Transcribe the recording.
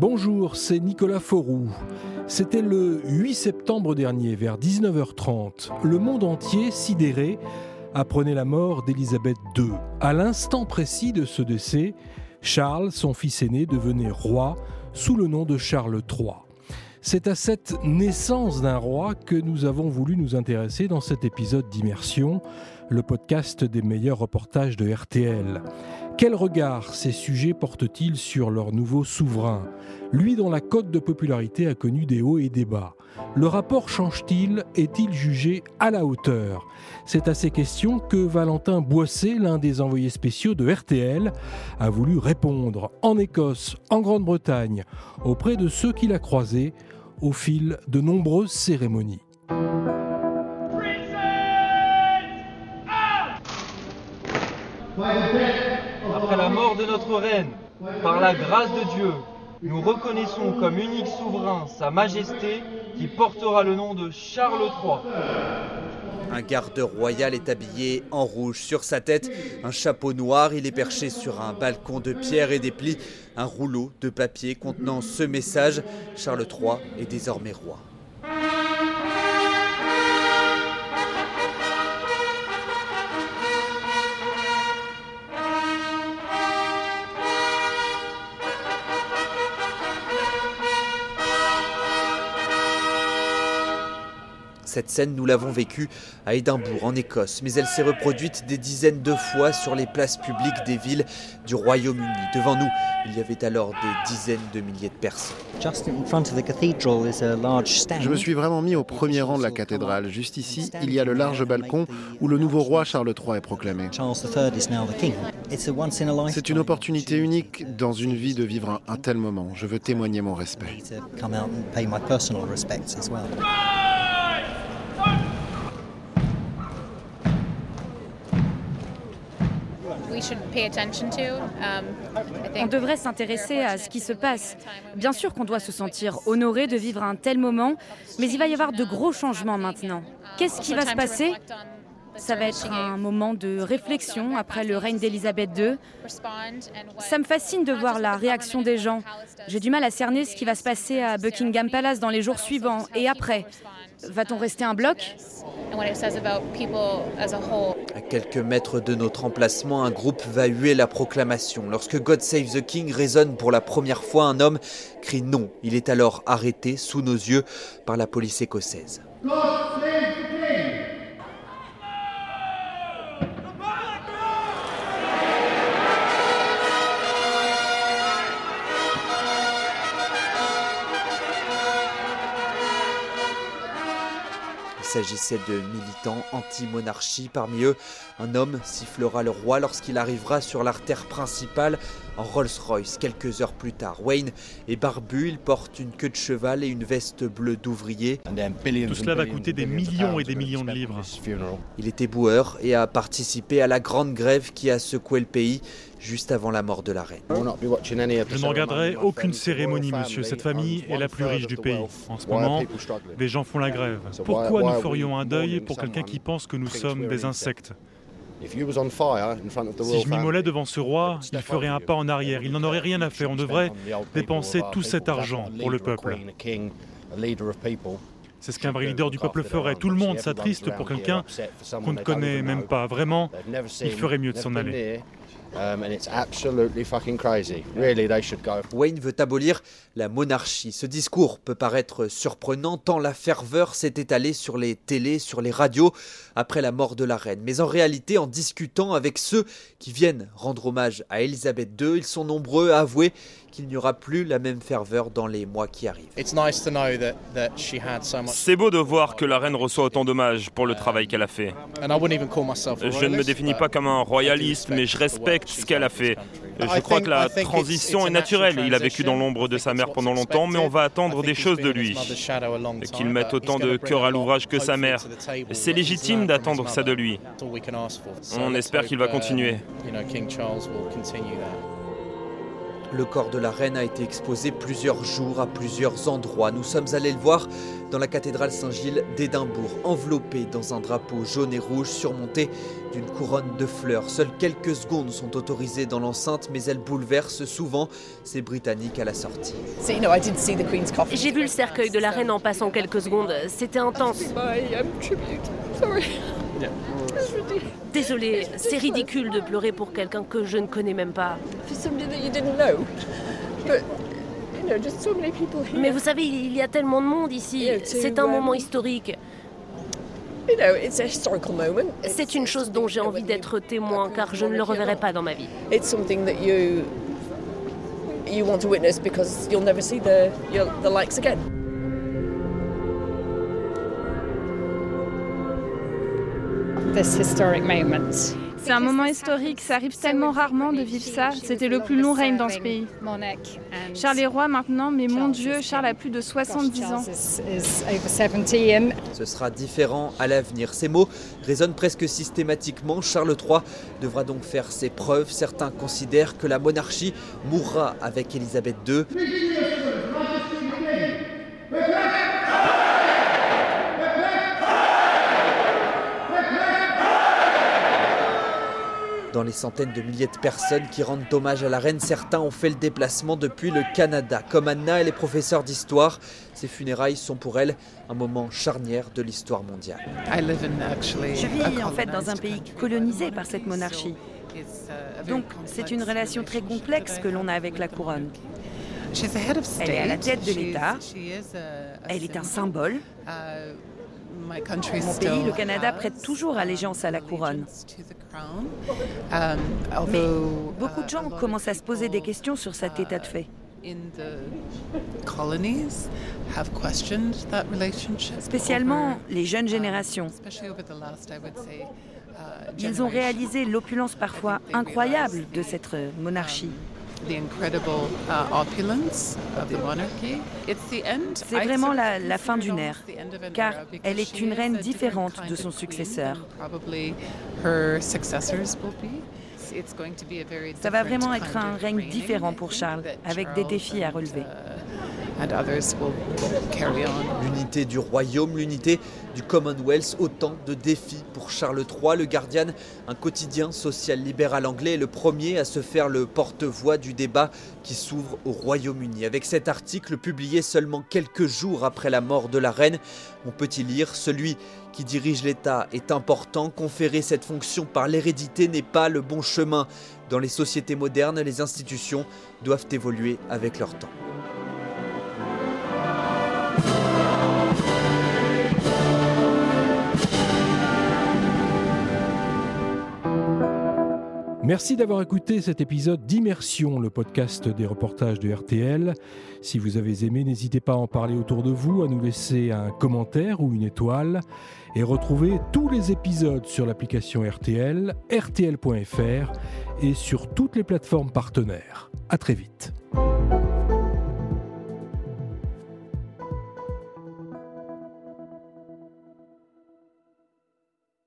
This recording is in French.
Bonjour, c'est Nicolas Fauroux. C'était le 8 septembre dernier, vers 19h30. Le monde entier, sidéré, apprenait la mort d'Élisabeth II. À l'instant précis de ce décès, Charles, son fils aîné, devenait roi sous le nom de Charles III. C'est à cette naissance d'un roi que nous avons voulu nous intéresser dans cet épisode d'Immersion, le podcast des meilleurs reportages de RTL. Quel regard ces sujets portent-ils sur leur nouveau souverain? Lui dont la cote de popularité a connu des hauts et des bas. Le rapport change-t-il? Est-il jugé à la hauteur? C'est à ces questions que Valentin Boissé, l'un des envoyés spéciaux de RTL, a voulu répondre en Écosse, en Grande-Bretagne, auprès de ceux qu'il a croisés au fil de nombreuses cérémonies. Notre reine, par la grâce de Dieu, nous reconnaissons comme unique souverain Sa Majesté qui portera le nom de Charles III. Un garde royal est habillé en rouge sur sa tête, un chapeau noir, il est perché sur un balcon de pierre et des plis, un rouleau de papier contenant ce message, Charles III est désormais roi. Cette scène, nous l'avons vécue à Édimbourg, en Écosse, mais elle s'est reproduite des dizaines de fois sur les places publiques des villes du Royaume-Uni. Devant nous, il y avait alors des dizaines de milliers de personnes. Je me suis vraiment mis au premier rang de la cathédrale. Juste ici, il y a le large balcon où le nouveau roi Charles III est proclamé. C'est une opportunité unique dans une vie de vivre un, un tel moment. Je veux témoigner mon respect. On devrait s'intéresser à ce qui se passe. Bien sûr qu'on doit se sentir honoré de vivre un tel moment, mais il va y avoir de gros changements maintenant. Qu'est-ce qui va se passer? Ça va être un moment de réflexion après le règne d'Elisabeth II. Ça me fascine de voir la réaction des gens. J'ai du mal à cerner ce qui va se passer à Buckingham Palace dans les jours suivants et après. Va-t-on rester un bloc? À quelques mètres de notre emplacement, un groupe va huer la proclamation. Lorsque God Save the King résonne pour la première fois, un homme crie non. Il est alors arrêté sous nos yeux par la police écossaise. S'agissait de militants anti-monarchie. Parmi eux, un homme sifflera le roi lorsqu'il arrivera sur l'artère principale en Rolls-Royce quelques heures plus tard. Wayne est barbu, il porte une queue de cheval et une veste bleue d'ouvrier. Tout cela va coûter des millions et des millions de livres. Il était boueur et a participé à la grande grève qui a secoué le pays juste avant la mort de la reine. Je ne regarderai aucune cérémonie, monsieur. Cette famille est la plus riche du pays. En ce moment, les gens font la grève. Pourquoi nous ferions un deuil pour quelqu'un qui pense que nous sommes des insectes? Si je m'immolais devant ce roi, il ferait un pas en arrière. Il n'en aurait rien à faire. On devrait dépenser tout cet argent pour le peuple. C'est ce qu'un vrai leader du peuple ferait. Tout le monde s'attriste pour quelqu'un qu'on ne connaît même pas. Vraiment, il ferait mieux de s'en aller. Wayne veut abolir la monarchie. Ce discours peut paraître surprenant tant la ferveur s'est étalée sur les télés, sur les radios après la mort de la reine. Mais en réalité, en discutant avec ceux qui viennent rendre hommage à Elisabeth II, ils sont nombreux à avouer qu'il n'y aura plus la même ferveur dans les mois qui arrivent. C'est beau de voir que la reine reçoit autant d'hommages pour le travail qu'elle a fait. Je ne me définis pas comme un royaliste, mais je respecte ce qu'elle a fait. Je crois que la transition est naturelle. Il a vécu dans l'ombre de sa mère pendant longtemps, mais on va attendre des choses de lui. Qu'il mette autant de cœur à l'ouvrage que sa mère. C'est légitime d'attendre ça de lui. On espère qu'il va continuer. Le corps de la reine a été exposé plusieurs jours à plusieurs endroits. Nous sommes allés le voir dans la cathédrale Saint-Gilles d'Édimbourg, enveloppé dans un drapeau jaune et rouge surmonté d'une couronne de fleurs. Seules quelques secondes sont autorisées dans l'enceinte, mais elles bouleversent souvent ces Britanniques à la sortie. J'ai vu le cercueil de la reine en passant quelques secondes. C'était intense. Désolée, c'est ridicule de pleurer pour quelqu'un que je ne connais même pas. Mais vous savez, il y a tellement de monde ici. C'est un moment historique. C'est une chose dont j'ai envie d'être témoin car je ne le reverrai pas dans ma vie. You want to C'est un moment historique, ça arrive tellement rarement de vivre ça. C'était le plus long règne dans ce pays. Charles est roi maintenant, mais mon Dieu, Charles a plus de 70 ans. Ce sera différent à l'avenir. Ces mots résonnent presque systématiquement. Charles III devra donc faire ses preuves. Certains considèrent que la monarchie mourra avec Élisabeth II. Dans les centaines de milliers de personnes qui rendent hommage à la reine, certains ont fait le déplacement depuis le Canada. Comme Anna, elle est professeure d'histoire. Ces funérailles sont pour elle un moment charnière de l'histoire mondiale. Je vis en fait dans un pays colonisé par cette monarchie. Donc c'est une relation très complexe que l'on a avec la couronne. Elle est à la tête de l'État. Elle est un symbole. Mon pays, le Canada, prête toujours allégeance à la couronne. Mais beaucoup de gens commencent à se poser des questions sur cet état de fait. Spécialement les jeunes générations. Ils ont réalisé l'opulence parfois incroyable de cette monarchie. C'est vraiment la, la fin d'une ère, car elle est une reine différente de son successeur. Ça va vraiment être un règne différent pour Charles, avec des défis à relever. L'unité du royaume, l'unité du Commonwealth, autant de défis pour Charles III, le Guardian, un quotidien social libéral anglais, le premier à se faire le porte-voix du débat qui s'ouvre au Royaume-Uni. Avec cet article publié seulement quelques jours après la mort de la reine, on peut y lire Celui qui dirige l'État est important, conférer cette fonction par l'hérédité n'est pas le bon chemin. Dans les sociétés modernes, les institutions doivent évoluer avec leur temps. Merci d'avoir écouté cet épisode d'Immersion, le podcast des reportages de RTL. Si vous avez aimé, n'hésitez pas à en parler autour de vous, à nous laisser un commentaire ou une étoile et retrouvez tous les épisodes sur l'application RTL, rtl.fr et sur toutes les plateformes partenaires. À très vite.